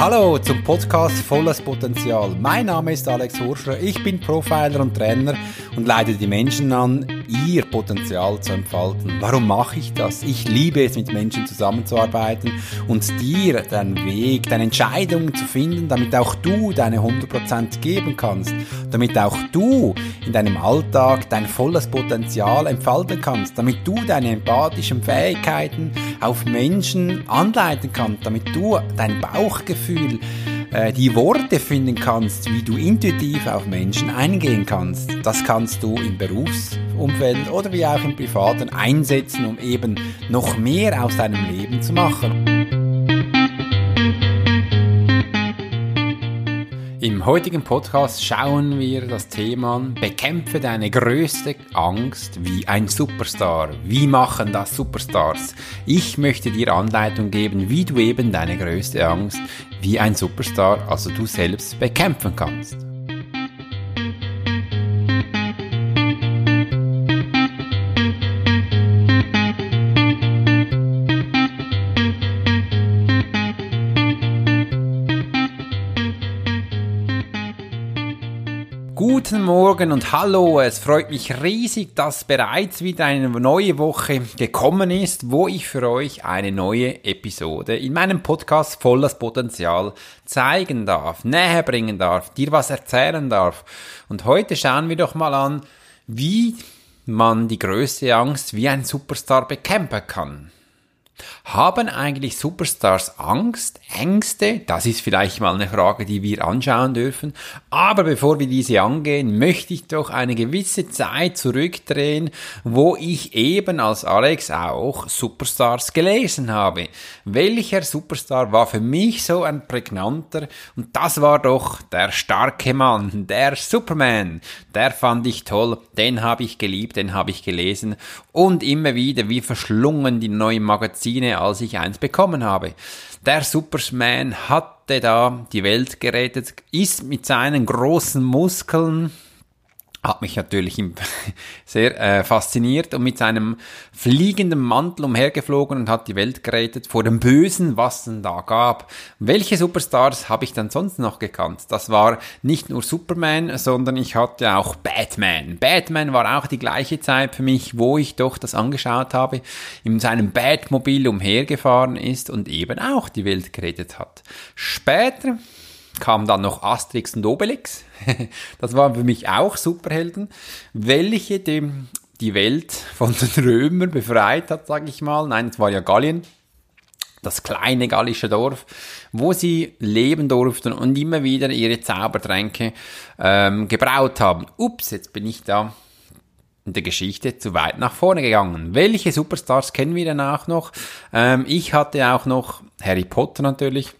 Hallo zum Podcast Volles Potenzial. Mein Name ist Alex Horscher, ich bin Profiler und Trainer und leite die Menschen an, ihr Potenzial zu entfalten. Warum mache ich das? Ich liebe es, mit Menschen zusammenzuarbeiten und dir deinen Weg, deine Entscheidungen zu finden, damit auch du deine 100% geben kannst, damit auch du in deinem Alltag dein volles Potenzial entfalten kannst, damit du deine empathischen Fähigkeiten auf Menschen anleiten kannst, damit du dein Bauchgefühl äh, die Worte finden kannst, wie du intuitiv auf Menschen eingehen kannst. Das kannst du im Berufsumfeld oder wie auch im Privaten einsetzen, um eben noch mehr aus deinem Leben zu machen. Im heutigen Podcast schauen wir das Thema an, bekämpfe deine größte Angst wie ein Superstar. Wie machen das Superstars? Ich möchte dir Anleitung geben, wie du eben deine größte Angst wie ein Superstar, also du selbst, bekämpfen kannst. Guten Morgen und hallo, es freut mich riesig, dass bereits wieder eine neue Woche gekommen ist, wo ich für euch eine neue Episode in meinem Podcast Volles Potenzial zeigen darf, näher bringen darf, dir was erzählen darf. Und heute schauen wir doch mal an, wie man die größte Angst wie ein Superstar bekämpfen kann. Haben eigentlich Superstars Angst, Ängste? Das ist vielleicht mal eine Frage, die wir anschauen dürfen. Aber bevor wir diese angehen, möchte ich doch eine gewisse Zeit zurückdrehen, wo ich eben als Alex auch Superstars gelesen habe. Welcher Superstar war für mich so ein prägnanter? Und das war doch der starke Mann, der Superman. Der fand ich toll, den habe ich geliebt, den habe ich gelesen. Und immer wieder, wie verschlungen die neuen Magazine Magazine, als ich eins bekommen habe. Der Superman hatte da die Welt gerettet, ist mit seinen großen Muskeln hat mich natürlich sehr äh, fasziniert und mit seinem fliegenden Mantel umhergeflogen und hat die Welt gerettet vor dem Bösen, was es da gab. Welche Superstars habe ich dann sonst noch gekannt? Das war nicht nur Superman, sondern ich hatte auch Batman. Batman war auch die gleiche Zeit für mich, wo ich doch das angeschaut habe, in seinem Batmobil umhergefahren ist und eben auch die Welt gerettet hat. Später kam dann noch Asterix und Obelix. das waren für mich auch Superhelden, welche dem die Welt von den Römern befreit hat, sage ich mal. Nein, es war ja Gallien, das kleine gallische Dorf, wo sie leben durften und immer wieder ihre Zaubertränke ähm, gebraut haben. Ups, jetzt bin ich da in der Geschichte zu weit nach vorne gegangen. Welche Superstars kennen wir danach noch? Ähm, ich hatte auch noch Harry Potter natürlich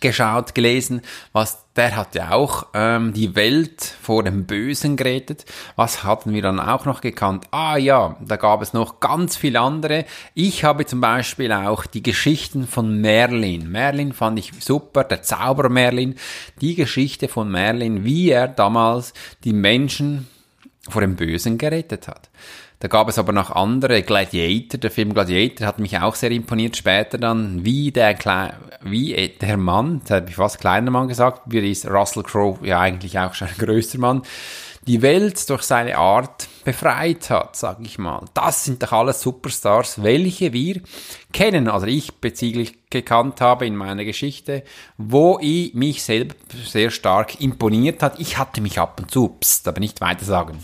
geschaut, gelesen, was der hat ja auch ähm, die Welt vor dem Bösen gerettet. Was hatten wir dann auch noch gekannt? Ah ja, da gab es noch ganz viele andere. Ich habe zum Beispiel auch die Geschichten von Merlin. Merlin fand ich super, der Zauberer Merlin. Die Geschichte von Merlin, wie er damals die Menschen vor dem Bösen gerettet hat. Da gab es aber noch andere, Gladiator, der Film Gladiator hat mich auch sehr imponiert später dann, wie der, Kle wie der Mann, das habe ich fast kleiner Mann gesagt, wie ist Russell Crowe ja eigentlich auch schon ein größer Mann, die Welt durch seine Art befreit hat, sag ich mal. Das sind doch alles Superstars, welche wir kennen, also ich bezüglich gekannt habe in meiner Geschichte, wo ich mich selbst sehr stark imponiert hat. Ich hatte mich ab und zu, pst, aber nicht weiter sagen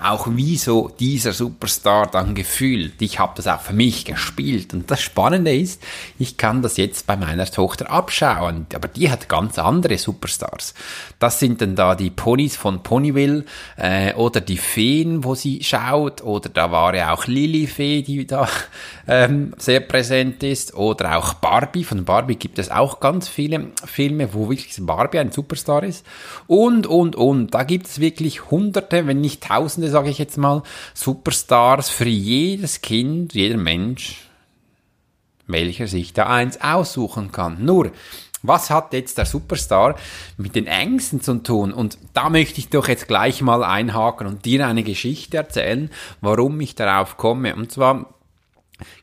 auch wie so dieser Superstar dann gefühlt. Ich habe das auch für mich gespielt. Und das Spannende ist, ich kann das jetzt bei meiner Tochter abschauen. Aber die hat ganz andere Superstars. Das sind dann da die Ponys von Ponyville äh, oder die Feen, wo sie schaut. Oder da war ja auch Lily Fee, die da ähm, sehr präsent ist. Oder auch Barbie. Von Barbie gibt es auch ganz viele Filme, wo wirklich Barbie ein Superstar ist. Und, und, und. Da gibt es wirklich hunderte, wenn nicht tausende Tausende, sage ich jetzt mal, Superstars für jedes Kind, jeder Mensch, welcher sich da eins aussuchen kann. Nur, was hat jetzt der Superstar mit den Ängsten zu tun? Und da möchte ich doch jetzt gleich mal einhaken und dir eine Geschichte erzählen, warum ich darauf komme. Und zwar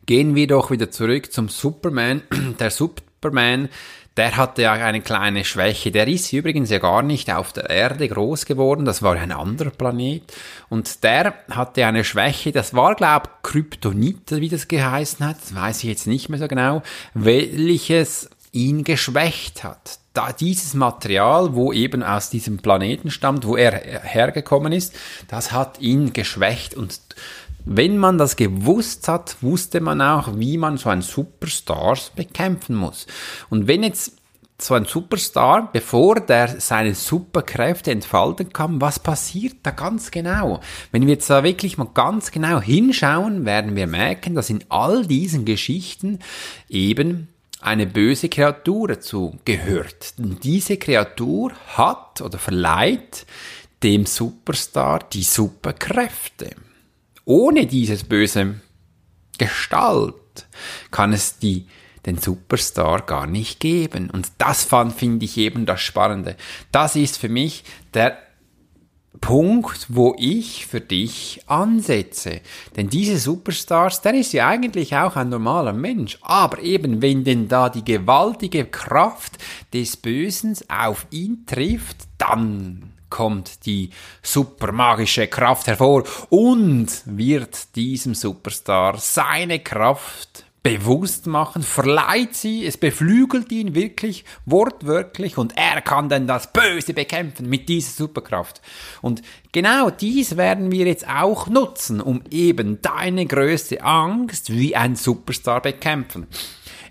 gehen wir doch wieder zurück zum Superman. Der Superman, der hatte ja eine kleine Schwäche. Der ist übrigens ja gar nicht auf der Erde groß geworden. Das war ein anderer Planet. Und der hatte eine Schwäche. Das war, glaube ich, Kryptonit, wie das geheißen hat. Das weiß ich jetzt nicht mehr so genau. Welches ihn geschwächt hat. Da dieses Material, wo eben aus diesem Planeten stammt, wo er hergekommen ist, das hat ihn geschwächt und wenn man das gewusst hat, wusste man auch, wie man so einen Superstar bekämpfen muss. Und wenn jetzt so ein Superstar, bevor der seine Superkräfte entfalten kann, was passiert da ganz genau? Wenn wir jetzt da wirklich mal ganz genau hinschauen, werden wir merken, dass in all diesen Geschichten eben eine böse Kreatur dazu gehört. Und diese Kreatur hat oder verleiht dem Superstar die Superkräfte. Ohne dieses böse Gestalt kann es die, den Superstar gar nicht geben. Und das fand, finde ich eben das Spannende. Das ist für mich der Punkt, wo ich für dich ansetze. Denn diese Superstars, der ist ja eigentlich auch ein normaler Mensch. Aber eben, wenn denn da die gewaltige Kraft des Bösen auf ihn trifft, dann kommt die supermagische Kraft hervor und wird diesem Superstar seine Kraft bewusst machen, verleiht sie, es beflügelt ihn wirklich, wortwörtlich und er kann dann das Böse bekämpfen mit dieser Superkraft. Und genau dies werden wir jetzt auch nutzen, um eben deine größte Angst wie ein Superstar bekämpfen.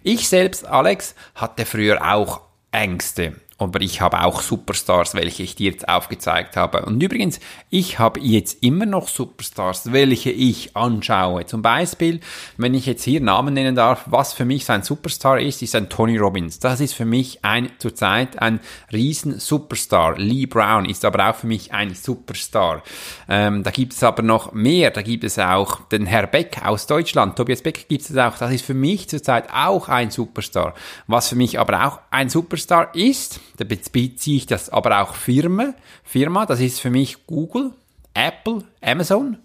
Ich selbst, Alex, hatte früher auch Ängste aber ich habe auch Superstars, welche ich dir jetzt aufgezeigt habe. Und übrigens, ich habe jetzt immer noch Superstars, welche ich anschaue. Zum Beispiel, wenn ich jetzt hier Namen nennen darf, was für mich sein Superstar ist, ist ein Tony Robbins. Das ist für mich ein, zurzeit ein riesen Superstar. Lee Brown ist aber auch für mich ein Superstar. Ähm, da gibt es aber noch mehr. Da gibt es auch den Herr Beck aus Deutschland. Tobias Beck gibt es auch. Das ist für mich zurzeit auch ein Superstar. Was für mich aber auch ein Superstar ist, da beziehe ich das aber auch Firma. Firma, das ist für mich Google, Apple, Amazon,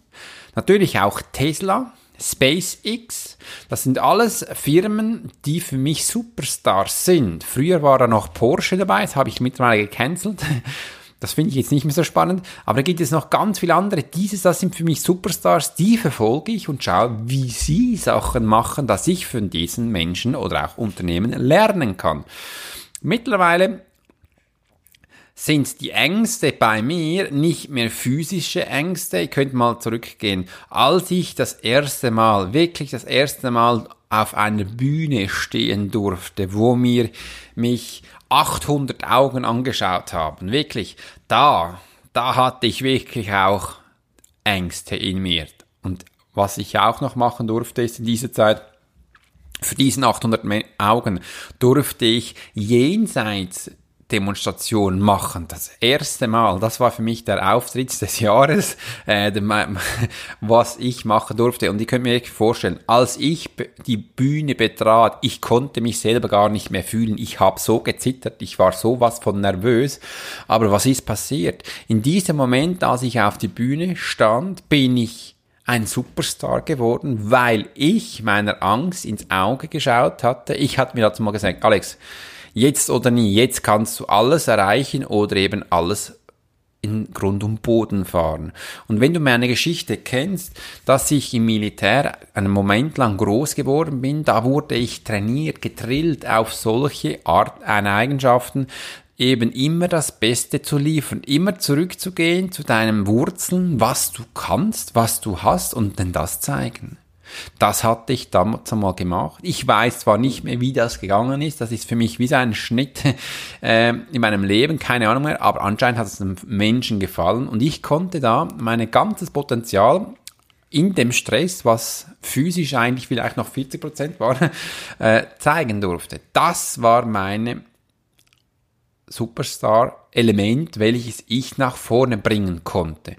natürlich auch Tesla, SpaceX. Das sind alles Firmen, die für mich Superstars sind. Früher war da noch Porsche dabei, das habe ich mittlerweile gecancelt. Das finde ich jetzt nicht mehr so spannend. Aber da gibt es noch ganz viele andere. Diese, das sind für mich Superstars, die verfolge ich und schaue, wie sie Sachen machen, dass ich von diesen Menschen oder auch Unternehmen lernen kann. Mittlerweile sind die Ängste bei mir nicht mehr physische Ängste. Ihr könnt mal zurückgehen. Als ich das erste Mal, wirklich das erste Mal auf einer Bühne stehen durfte, wo mir mich 800 Augen angeschaut haben, wirklich, da, da hatte ich wirklich auch Ängste in mir. Und was ich auch noch machen durfte, ist in dieser Zeit, für diesen 800 Augen durfte ich jenseits Demonstration machen. Das erste Mal, das war für mich der Auftritt des Jahres, äh, was ich machen durfte. Und ihr könnt mir wirklich vorstellen, als ich die Bühne betrat, ich konnte mich selber gar nicht mehr fühlen. Ich habe so gezittert, ich war sowas von nervös. Aber was ist passiert? In diesem Moment, als ich auf die Bühne stand, bin ich ein Superstar geworden, weil ich meiner Angst ins Auge geschaut hatte. Ich hatte mir dazu mal gesagt, Alex, jetzt oder nie, jetzt kannst du alles erreichen oder eben alles in Grund und Boden fahren. Und wenn du meine Geschichte kennst, dass ich im Militär einen Moment lang groß geworden bin, da wurde ich trainiert, getrillt auf solche Art, Eigenschaften, eben immer das Beste zu liefern, immer zurückzugehen zu deinen Wurzeln, was du kannst, was du hast und dann das zeigen. Das hatte ich damals einmal gemacht. Ich weiß zwar nicht mehr, wie das gegangen ist. Das ist für mich wie so ein Schnitt äh, in meinem Leben, keine Ahnung mehr. Aber anscheinend hat es dem Menschen gefallen und ich konnte da mein ganzes Potenzial in dem Stress, was physisch eigentlich vielleicht noch 40 Prozent war, äh, zeigen durfte. Das war meine Superstar-Element, welches ich nach vorne bringen konnte.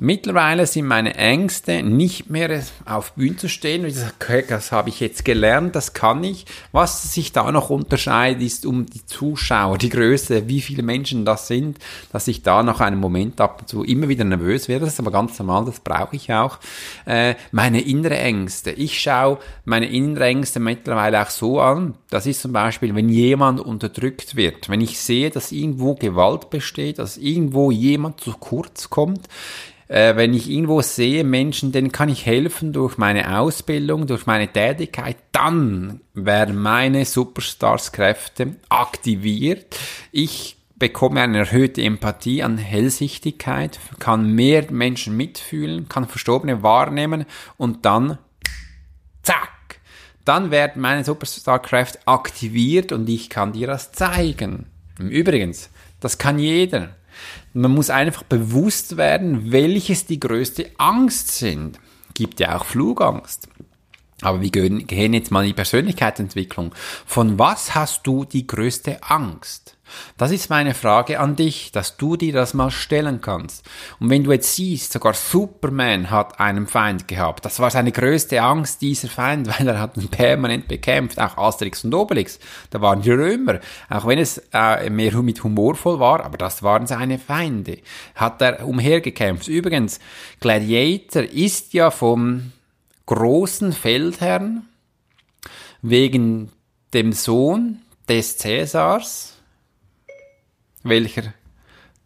Mittlerweile sind meine Ängste nicht mehr auf Bühnen zu stehen. Ich sage, okay, das habe ich jetzt gelernt, das kann ich. Was sich da noch unterscheidet, ist um die Zuschauer, die Größe, wie viele Menschen das sind, dass ich da nach einem Moment ab und zu immer wieder nervös werde. Das ist aber ganz normal, das brauche ich auch. Äh, meine innere Ängste. Ich schaue meine innere Ängste mittlerweile auch so an. Das ist zum Beispiel, wenn jemand unterdrückt wird. Wenn ich sehe, dass irgendwo Gewalt besteht, dass irgendwo jemand zu kurz kommt, äh, wenn ich irgendwo sehe, Menschen, denen kann ich helfen durch meine Ausbildung, durch meine Tätigkeit, dann werden meine Superstars-Kräfte aktiviert. Ich bekomme eine erhöhte Empathie an Hellsichtigkeit, kann mehr Menschen mitfühlen, kann Verstorbene wahrnehmen und dann zack, dann werden meine Superstar-Kräfte aktiviert und ich kann dir das zeigen. Übrigens, das kann jeder. Man muss einfach bewusst werden, welches die größte Angst sind. Gibt ja auch Flugangst. Aber wir gehen jetzt mal in die Persönlichkeitsentwicklung. Von was hast du die größte Angst? Das ist meine Frage an dich, dass du dir das mal stellen kannst. Und wenn du jetzt siehst, sogar Superman hat einen Feind gehabt. Das war seine größte Angst, dieser Feind, weil er hat ihn permanent bekämpft. Auch Asterix und Obelix, da waren die Römer. Auch wenn es äh, mehr mit humorvoll war, aber das waren seine Feinde. Hat er umhergekämpft. Übrigens, Gladiator ist ja vom großen Feldherrn wegen dem Sohn des Cäsars, welcher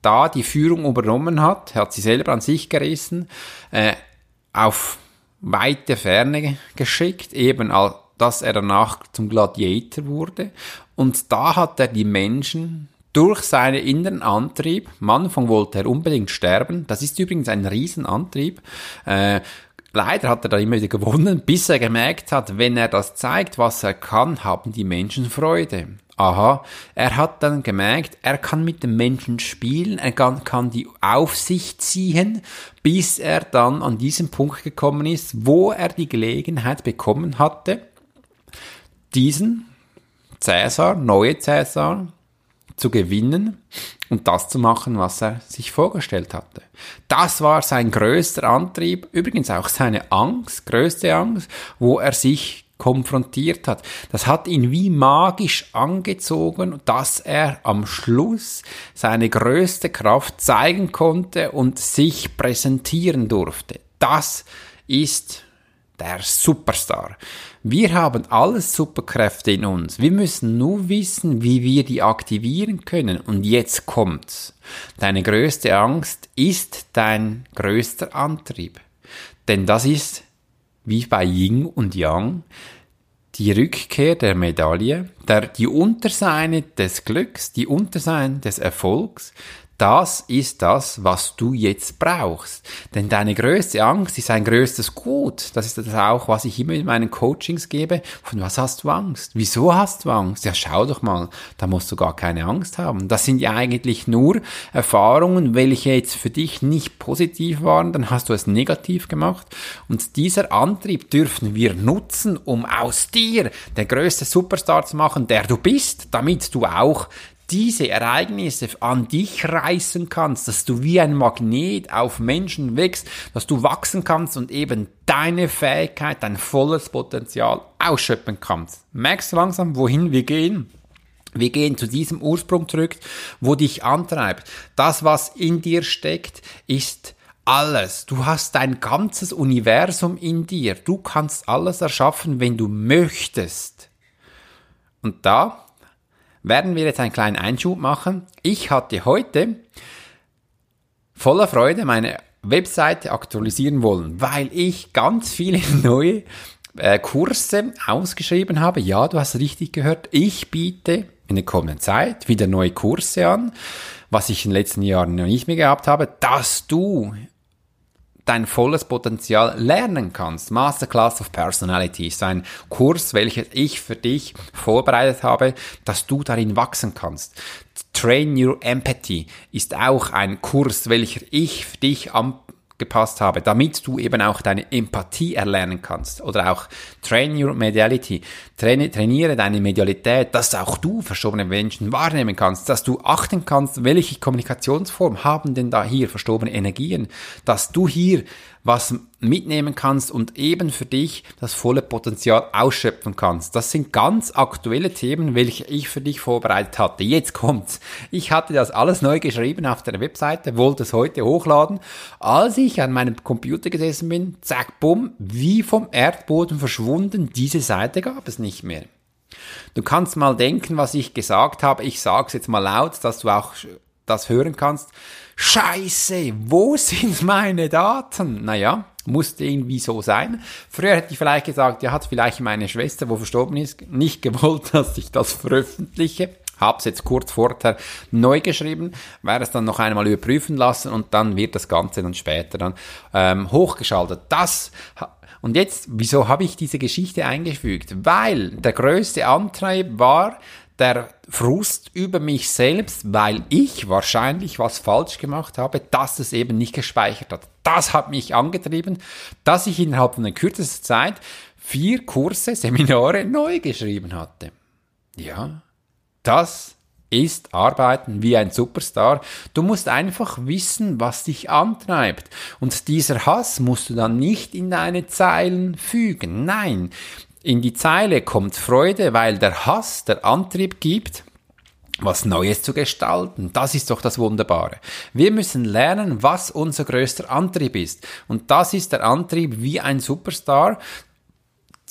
da die Führung übernommen hat, hat sie selber an sich gerissen, äh, auf weite Ferne geschickt, eben dass er danach zum Gladiator wurde. Und da hat er die Menschen durch seinen inneren Antrieb, Anfang wollte er unbedingt sterben, das ist übrigens ein Riesenantrieb, äh, Leider hat er da immer wieder gewonnen, bis er gemerkt hat, wenn er das zeigt, was er kann, haben die Menschen Freude. Aha, er hat dann gemerkt, er kann mit den Menschen spielen, er kann, kann die auf sich ziehen, bis er dann an diesen Punkt gekommen ist, wo er die Gelegenheit bekommen hatte, diesen Cäsar, neue Cäsar, zu gewinnen und das zu machen, was er sich vorgestellt hatte. Das war sein größter Antrieb, übrigens auch seine Angst, größte Angst, wo er sich konfrontiert hat. Das hat ihn wie magisch angezogen, dass er am Schluss seine größte Kraft zeigen konnte und sich präsentieren durfte. Das ist der Superstar. Wir haben alles Superkräfte in uns. Wir müssen nur wissen, wie wir die aktivieren können. Und jetzt kommt's. Deine größte Angst ist dein größter Antrieb. Denn das ist wie bei Yin und Yang die Rückkehr der Medaille, der, die Unterseine des Glücks, die Unterseine des Erfolgs, das ist das, was du jetzt brauchst. Denn deine größte Angst ist ein größtes Gut. Das ist das auch, was ich immer in meinen Coachings gebe. Von was hast du Angst? Wieso hast du Angst? Ja, schau doch mal, da musst du gar keine Angst haben. Das sind ja eigentlich nur Erfahrungen, welche jetzt für dich nicht positiv waren, dann hast du es negativ gemacht. Und dieser Antrieb dürfen wir nutzen, um aus dir der größte Superstar zu machen, der du bist, damit du auch diese Ereignisse an dich reißen kannst, dass du wie ein Magnet auf Menschen wächst, dass du wachsen kannst und eben deine Fähigkeit, dein volles Potenzial ausschöpfen kannst. Merkst du langsam, wohin wir gehen? Wir gehen zu diesem Ursprung zurück, wo dich antreibt. Das, was in dir steckt, ist alles. Du hast dein ganzes Universum in dir. Du kannst alles erschaffen, wenn du möchtest. Und da werden wir jetzt einen kleinen Einschub machen. Ich hatte heute voller Freude meine Webseite aktualisieren wollen, weil ich ganz viele neue äh, Kurse ausgeschrieben habe. Ja, du hast richtig gehört. Ich biete in der kommenden Zeit wieder neue Kurse an, was ich in den letzten Jahren noch nicht mehr gehabt habe, dass du dein volles Potenzial lernen kannst. Masterclass of Personality ist ein Kurs, welches ich für dich vorbereitet habe, dass du darin wachsen kannst. Train Your Empathy ist auch ein Kurs, welcher ich für dich am gepasst habe, damit du eben auch deine Empathie erlernen kannst oder auch train your mediality, traini trainiere deine Medialität, dass auch du verstorbene Menschen wahrnehmen kannst, dass du achten kannst, welche Kommunikationsform haben denn da hier verstorbene Energien, dass du hier was mitnehmen kannst und eben für dich das volle Potenzial ausschöpfen kannst. Das sind ganz aktuelle Themen, welche ich für dich vorbereitet hatte. Jetzt kommt's. Ich hatte das alles neu geschrieben auf der Webseite, wollte es heute hochladen. Als ich an meinem Computer gesessen bin, zack, bumm, wie vom Erdboden verschwunden, diese Seite gab es nicht mehr. Du kannst mal denken, was ich gesagt habe. Ich sage es jetzt mal laut, dass du auch das hören kannst. Scheiße, wo sind meine Daten? Naja, musste irgendwie so sein. Früher hätte ich vielleicht gesagt, ja, hat vielleicht meine Schwester, wo verstorben ist, nicht gewollt, dass ich das veröffentliche. Hab's jetzt kurz vorher neu geschrieben, werde es dann noch einmal überprüfen lassen und dann wird das Ganze dann später dann ähm, hochgeschaltet. Das und jetzt, wieso habe ich diese Geschichte eingefügt? Weil der größte Antrieb war, der Frust über mich selbst, weil ich wahrscheinlich was falsch gemacht habe, dass es eben nicht gespeichert hat. Das hat mich angetrieben, dass ich innerhalb einer kürzesten Zeit vier Kurse, Seminare neu geschrieben hatte. Ja, das ist Arbeiten wie ein Superstar. Du musst einfach wissen, was dich antreibt. Und dieser Hass musst du dann nicht in deine Zeilen fügen. Nein, in die Zeile kommt Freude, weil der Hass der Antrieb gibt, was Neues zu gestalten. Das ist doch das Wunderbare. Wir müssen lernen, was unser größter Antrieb ist. Und das ist der Antrieb wie ein Superstar,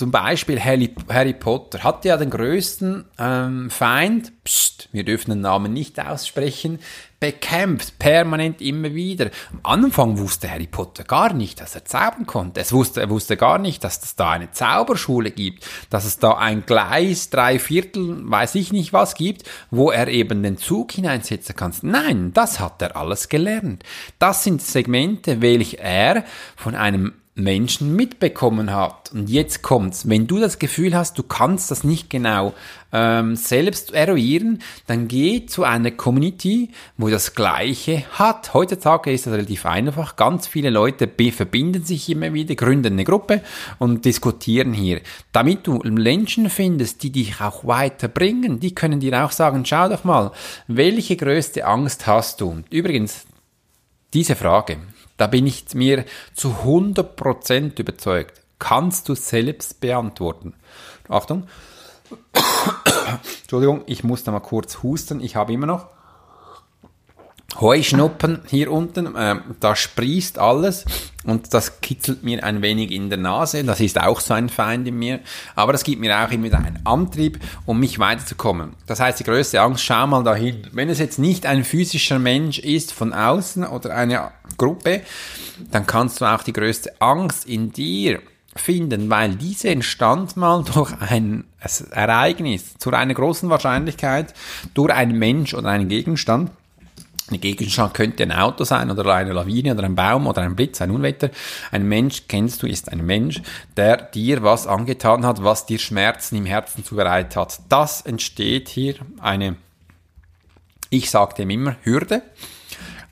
zum Beispiel Harry, Harry Potter hat ja den größten ähm, Feind, pst, wir dürfen den Namen nicht aussprechen, bekämpft, permanent immer wieder. Am Anfang wusste Harry Potter gar nicht, dass er zaubern konnte. Es wusste, er wusste gar nicht, dass es da eine Zauberschule gibt, dass es da ein Gleis, drei Viertel, weiß ich nicht was gibt, wo er eben den Zug hineinsetzen kann. Nein, das hat er alles gelernt. Das sind Segmente, welche er von einem Menschen mitbekommen hat. Und jetzt kommt's. Wenn du das Gefühl hast, du kannst das nicht genau ähm, selbst eruieren, dann geh zu einer Community, wo das Gleiche hat. Heutzutage ist das relativ einfach. Ganz viele Leute verbinden sich immer wieder, gründen eine Gruppe und diskutieren hier. Damit du Menschen findest, die dich auch weiterbringen, die können dir auch sagen, schau doch mal, welche größte Angst hast du? Übrigens, diese Frage, da bin ich mir zu 100% überzeugt. Kannst du selbst beantworten. Achtung. Entschuldigung, ich muss da mal kurz husten. Ich habe immer noch Heuschnuppen hier unten, äh, da sprießt alles und das kitzelt mir ein wenig in der Nase. Das ist auch so ein Feind in mir. Aber das gibt mir auch immer einen Antrieb, um mich weiterzukommen. Das heißt, die größte Angst, schau mal dahin. Wenn es jetzt nicht ein physischer Mensch ist von außen oder eine Gruppe, dann kannst du auch die größte Angst in dir finden, weil diese entstand mal durch ein Ereignis zu einer großen Wahrscheinlichkeit durch einen Mensch oder einen Gegenstand ein Gegenstand könnte ein Auto sein oder eine Lawine oder ein Baum oder ein Blitz, ein Unwetter. Ein Mensch, kennst du, ist ein Mensch, der dir was angetan hat, was dir Schmerzen im Herzen zubereitet hat. Das entsteht hier eine, ich sage dem immer, Hürde.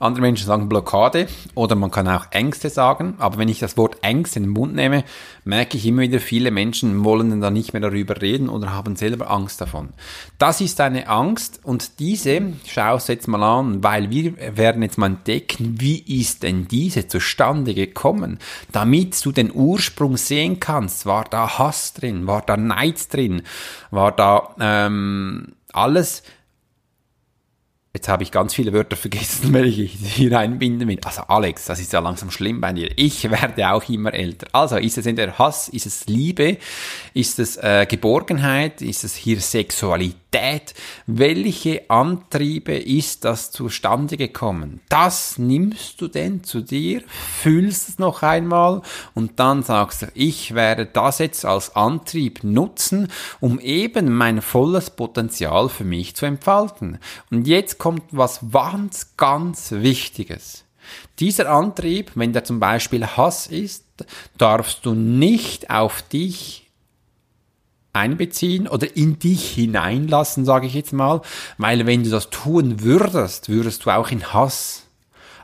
Andere Menschen sagen Blockade oder man kann auch Ängste sagen. Aber wenn ich das Wort Ängste in den Mund nehme, merke ich immer wieder, viele Menschen wollen dann nicht mehr darüber reden oder haben selber Angst davon. Das ist eine Angst und diese, schau es jetzt mal an, weil wir werden jetzt mal entdecken, wie ist denn diese zustande gekommen, damit du den Ursprung sehen kannst. War da Hass drin? War da Neid drin? War da ähm, alles Jetzt habe ich ganz viele Wörter vergessen, welche ich hier einbinden will. Also Alex, das ist ja langsam schlimm bei dir. Ich werde auch immer älter. Also ist es in der Hass, ist es Liebe, ist es äh, Geborgenheit, ist es hier Sexualität? Welche Antriebe ist das zustande gekommen? Das nimmst du denn zu dir, fühlst es noch einmal und dann sagst du, ich werde das jetzt als Antrieb nutzen, um eben mein volles Potenzial für mich zu entfalten. Und jetzt kommt was ganz, ganz Wichtiges. Dieser Antrieb, wenn der zum Beispiel Hass ist, darfst du nicht auf dich einbeziehen oder in dich hineinlassen, sage ich jetzt mal, weil wenn du das tun würdest, würdest du auch in Hass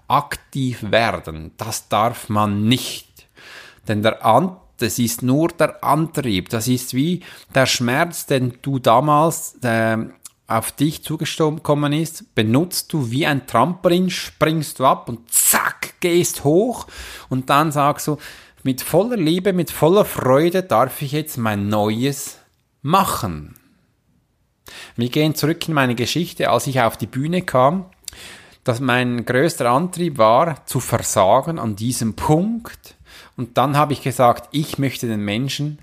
aktiv werden. Das darf man nicht. Denn der An das ist nur der Antrieb. Das ist wie der Schmerz, den du damals äh, auf dich zugekommen ist, benutzt du wie ein Trampolin, springst du ab und zack, gehst hoch und dann sagst du, mit voller Liebe, mit voller Freude darf ich jetzt mein Neues machen. Wir gehen zurück in meine Geschichte, als ich auf die Bühne kam, dass mein größter Antrieb war, zu versagen an diesem Punkt. Und dann habe ich gesagt, ich möchte den Menschen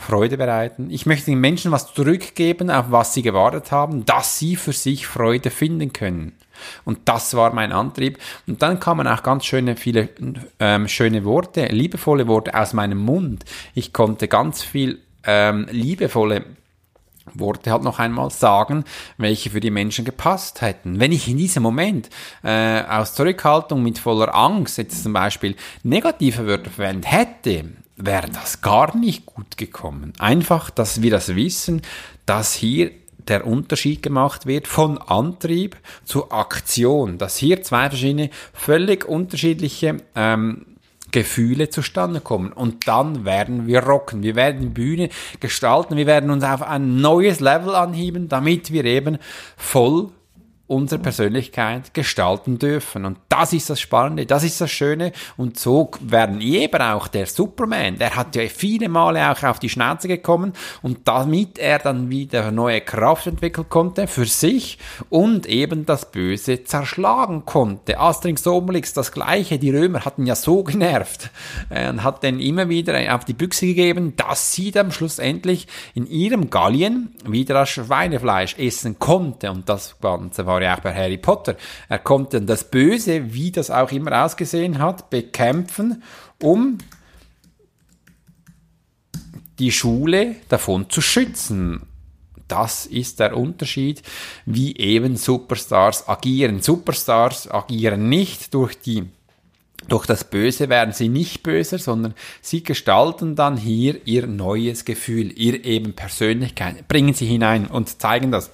Freude bereiten. Ich möchte den Menschen was zurückgeben, auf was sie gewartet haben, dass sie für sich Freude finden können. Und das war mein Antrieb. Und dann kamen auch ganz schöne, viele ähm, schöne Worte, liebevolle Worte aus meinem Mund. Ich konnte ganz viel ähm, liebevolle Worte halt noch einmal sagen, welche für die Menschen gepasst hätten. Wenn ich in diesem Moment äh, aus Zurückhaltung mit voller Angst jetzt zum Beispiel negative Wörter verwendet hätte, wäre das gar nicht gut gekommen. Einfach, dass wir das wissen, dass hier der Unterschied gemacht wird von Antrieb zu Aktion, dass hier zwei verschiedene völlig unterschiedliche ähm, Gefühle zustande kommen. Und dann werden wir rocken. Wir werden die Bühne gestalten. Wir werden uns auf ein neues Level anheben, damit wir eben voll unsere Persönlichkeit gestalten dürfen. Und das ist das Spannende, das ist das Schöne. Und so werden eben auch der Superman, der hat ja viele Male auch auf die Schnauze gekommen und damit er dann wieder neue Kraft entwickeln konnte für sich und eben das Böse zerschlagen konnte. Asterix Obelix das Gleiche, die Römer hatten ja so genervt äh, und hat dann immer wieder auf die Büchse gegeben, dass sie dann schlussendlich in ihrem Gallien wieder das Schweinefleisch essen konnte. Und das Ganze war war ja auch bei Harry Potter. Er konnte das Böse, wie das auch immer ausgesehen hat, bekämpfen, um die Schule davon zu schützen. Das ist der Unterschied, wie eben Superstars agieren. Superstars agieren nicht durch die durch das Böse werden sie nicht böser, sondern sie gestalten dann hier ihr neues Gefühl, ihr eben Persönlichkeit, bringen sie hinein und zeigen das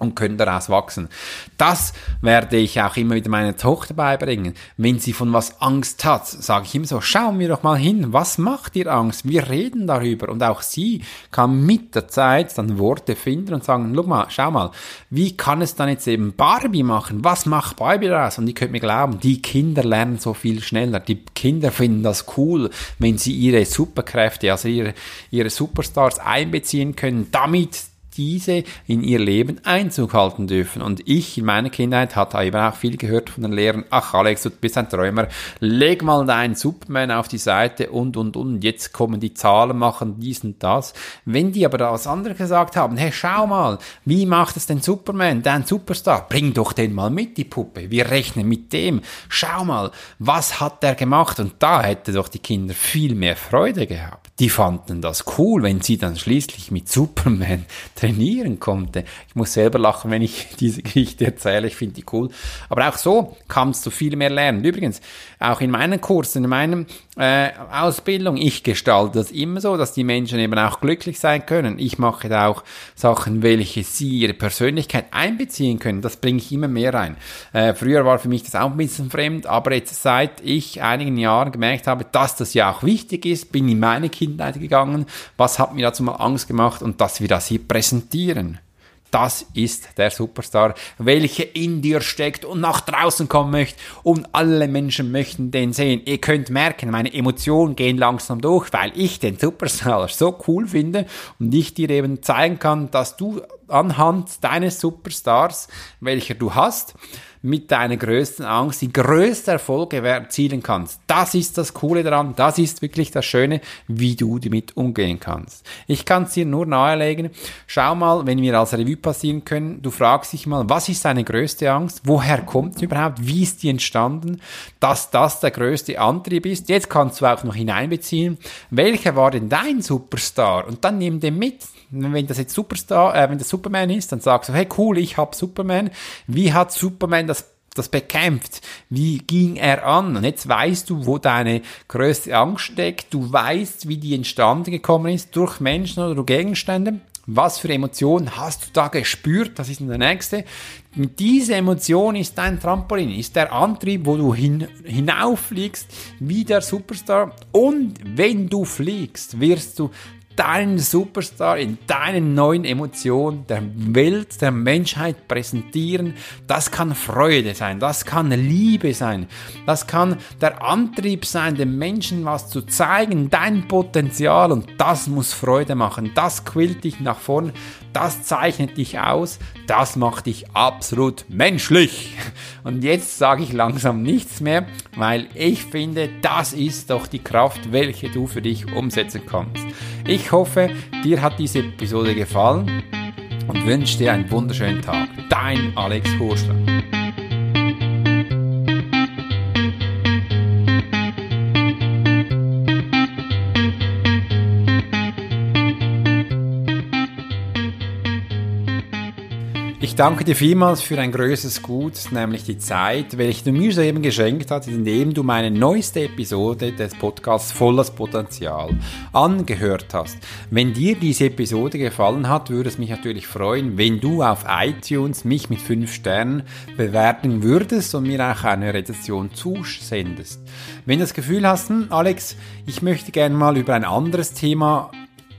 und können daraus wachsen. Das werde ich auch immer wieder meiner Tochter beibringen. Wenn sie von was Angst hat, sage ich immer so, schauen wir doch mal hin, was macht ihr Angst? Wir reden darüber und auch sie kann mit der Zeit dann Worte finden und sagen, guck mal, schau mal, wie kann es dann jetzt eben Barbie machen? Was macht Barbie daraus? Und ihr könnt mir glauben, die Kinder lernen so viel schneller. Die Kinder finden das cool, wenn sie ihre Superkräfte, also ihre, ihre Superstars einbeziehen können, damit diese in ihr Leben Einzug halten dürfen. Und ich in meiner Kindheit hatte eben auch viel gehört von den Lehrern, ach Alex, du bist ein Träumer, leg mal deinen Superman auf die Seite und, und, und, jetzt kommen die Zahlen, machen dies und das. Wenn die aber da was anderes gesagt haben, hey, schau mal, wie macht es denn Superman, dein Superstar, bring doch den mal mit, die Puppe, wir rechnen mit dem, schau mal, was hat der gemacht? Und da hätte doch die Kinder viel mehr Freude gehabt. Die fanden das cool, wenn sie dann schließlich mit Superman trainieren konnte. Ich muss selber lachen, wenn ich diese Geschichte erzähle. Ich finde die cool. Aber auch so kannst du viel mehr lernen. Übrigens, auch in meinen Kursen, in meinem äh, Ausbildung, ich gestalte das immer so, dass die Menschen eben auch glücklich sein können. Ich mache da auch Sachen, welche sie ihre Persönlichkeit einbeziehen können. Das bringe ich immer mehr rein. Äh, früher war für mich das auch ein bisschen fremd, aber jetzt seit ich einigen Jahren gemerkt habe, dass das ja auch wichtig ist, bin in meine Kindheit gegangen. Was hat mir dazu mal Angst gemacht und dass wir das hier präsentieren. Das ist der Superstar, welcher in dir steckt und nach draußen kommen möchte und alle Menschen möchten den sehen. Ihr könnt merken, meine Emotionen gehen langsam durch, weil ich den Superstar so cool finde und ich dir eben zeigen kann, dass du anhand deines Superstars, welcher du hast, mit deiner größten Angst die größte Erfolge erzielen kannst. Das ist das Coole daran, das ist wirklich das Schöne, wie du damit umgehen kannst. Ich kann es dir nur nahelegen, schau mal, wenn wir als Revue passieren können, du fragst dich mal, was ist deine größte Angst? Woher kommt sie überhaupt? Wie ist die entstanden? Dass das der größte Antrieb ist. Jetzt kannst du auch noch hineinbeziehen, welcher war denn dein Superstar? Und dann nimm den mit. Wenn das jetzt Superstar, äh, wenn das Superman ist, dann sagst du, hey cool, ich hab Superman. Wie hat Superman das das bekämpft. Wie ging er an? Und jetzt weißt du, wo deine größte Angst steckt. Du weißt, wie die entstanden gekommen ist, durch Menschen oder durch Gegenstände. Was für Emotionen hast du da gespürt? Das ist der nächste. Diese Emotion ist dein Trampolin, ist der Antrieb, wo du hin, hinauffliegst wie der Superstar. Und wenn du fliegst, wirst du deinen Superstar in deinen neuen Emotionen der Welt, der Menschheit präsentieren. Das kann Freude sein, das kann Liebe sein, das kann der Antrieb sein, den Menschen was zu zeigen, dein Potenzial und das muss Freude machen. Das quillt dich nach vorn, das zeichnet dich aus, das macht dich absolut menschlich. Und jetzt sage ich langsam nichts mehr, weil ich finde, das ist doch die Kraft, welche du für dich umsetzen kannst. Ich hoffe, dir hat diese Episode gefallen und wünsche dir einen wunderschönen Tag. Dein Alex Horschler. Ich danke dir vielmals für ein größeres Gut, nämlich die Zeit, welche du mir soeben geschenkt hast, indem du meine neueste Episode des Podcasts Volles Potenzial angehört hast. Wenn dir diese Episode gefallen hat, würde es mich natürlich freuen, wenn du auf iTunes mich mit 5 Sternen bewerten würdest und mir auch eine Rezension zusendest. Wenn du das Gefühl hast, hm, Alex, ich möchte gerne mal über ein anderes Thema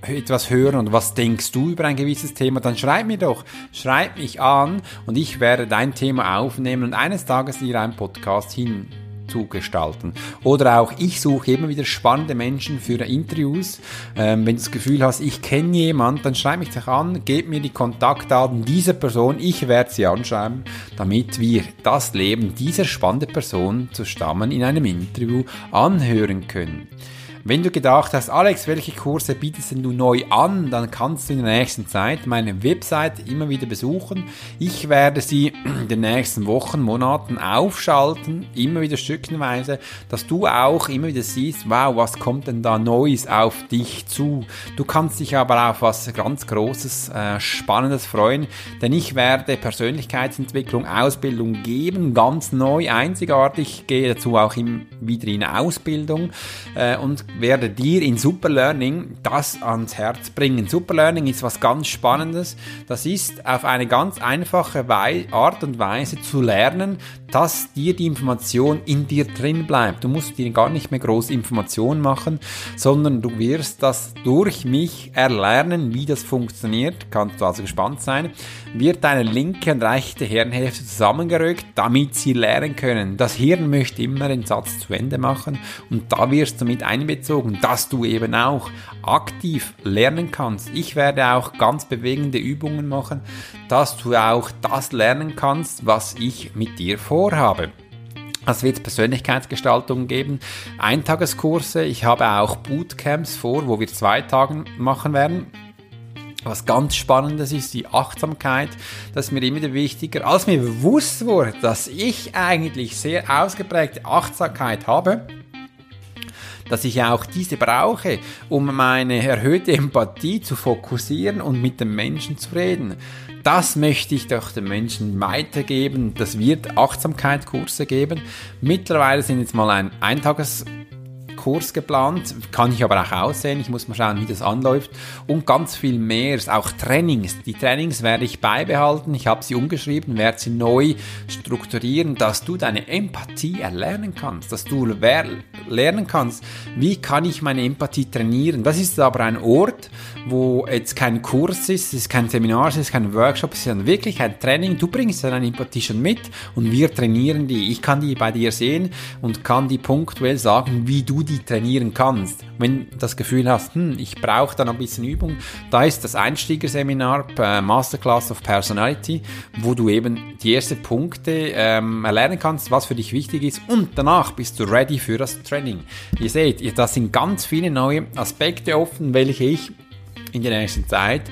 etwas hören und was denkst du über ein gewisses Thema, dann schreib mir doch, schreib mich an und ich werde dein Thema aufnehmen und eines Tages dir einen Podcast hin zu gestalten. Oder auch ich suche immer wieder spannende Menschen für Interviews. Ähm, wenn du das Gefühl hast, ich kenne jemanden, dann schreib mich doch an, gib mir die Kontaktdaten dieser Person, ich werde sie anschreiben, damit wir das Leben dieser spannenden Person zusammen in einem Interview anhören können. Wenn du gedacht hast, Alex, welche Kurse bietest du neu an, dann kannst du in der nächsten Zeit meine Website immer wieder besuchen. Ich werde sie in den nächsten Wochen, Monaten aufschalten, immer wieder stückenweise, dass du auch immer wieder siehst, wow, was kommt denn da Neues auf dich zu. Du kannst dich aber auf was ganz Großes, äh, Spannendes freuen, denn ich werde Persönlichkeitsentwicklung, Ausbildung geben, ganz neu, einzigartig, gehe dazu auch im, wieder in Ausbildung äh, und werde dir in Superlearning das ans Herz bringen. Superlearning ist was ganz Spannendes. Das ist auf eine ganz einfache Art und Weise zu lernen, dass dir die Information in dir drin bleibt. Du musst dir gar nicht mehr groß Informationen machen, sondern du wirst das durch mich erlernen, wie das funktioniert. Kannst du also gespannt sein. Wird deine linke und rechte Hirnhälfte zusammengerückt, damit sie lernen können. Das Hirn möchte immer den Satz zu Ende machen und da wirst du mit einbezogen, dass du eben auch aktiv lernen kannst. Ich werde auch ganz bewegende Übungen machen, dass du auch das lernen kannst, was ich mit dir vorhabe. Es wird Persönlichkeitsgestaltung geben, Eintageskurse. Ich habe auch Bootcamps vor, wo wir zwei Tage machen werden. Was ganz Spannendes ist die Achtsamkeit. Das ist mir immer wichtiger. Als mir bewusst wurde, dass ich eigentlich sehr ausgeprägte Achtsamkeit habe, dass ich auch diese brauche, um meine erhöhte Empathie zu fokussieren und mit dem Menschen zu reden. Das möchte ich doch den Menschen weitergeben. Das wird Achtsamkeitskurse geben. Mittlerweile sind jetzt mal ein Eintages Kurs geplant, kann ich aber auch aussehen. Ich muss mal schauen, wie das anläuft. Und ganz viel mehr, auch Trainings. Die Trainings werde ich beibehalten. Ich habe sie umgeschrieben, werde sie neu strukturieren, dass du deine Empathie erlernen kannst, dass du lernen kannst, wie kann ich meine Empathie trainieren. Das ist aber ein Ort, wo jetzt kein Kurs ist, es ist kein Seminar, es ist kein Workshop, es ist wirklich ein Training. Du bringst deine Empathie schon mit und wir trainieren die. Ich kann die bei dir sehen und kann die punktuell sagen, wie du die die trainieren kannst. Wenn du das Gefühl hast, hm, ich brauche da noch ein bisschen Übung, da ist das Einstiegerseminar äh, Masterclass of Personality, wo du eben die ersten Punkte ähm, erlernen kannst, was für dich wichtig ist und danach bist du ready für das Training. Ihr seht, das sind ganz viele neue Aspekte offen, welche ich in der nächsten Zeit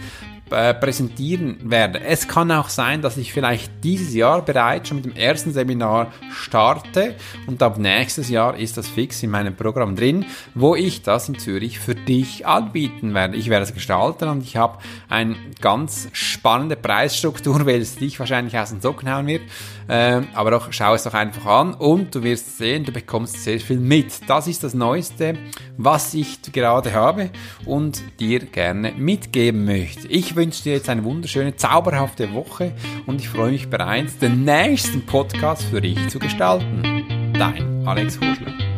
äh, präsentieren werde. Es kann auch sein, dass ich vielleicht dieses Jahr bereits schon mit dem ersten Seminar starte und ab nächstes Jahr ist das fix in meinem Programm drin, wo ich das in Zürich für dich anbieten werde. Ich werde es gestalten und ich habe eine ganz spannende Preisstruktur, weil es dich wahrscheinlich aus den Socken hauen wird. Äh, aber doch schau es doch einfach an und du wirst sehen, du bekommst sehr viel mit. Das ist das Neueste, was ich gerade habe und dir gerne mitgeben möchte. Ich wünsche dir jetzt eine wunderschöne, zauberhafte Woche und ich freue mich bereits, den nächsten Podcast für dich zu gestalten. Dein Alex Horschler.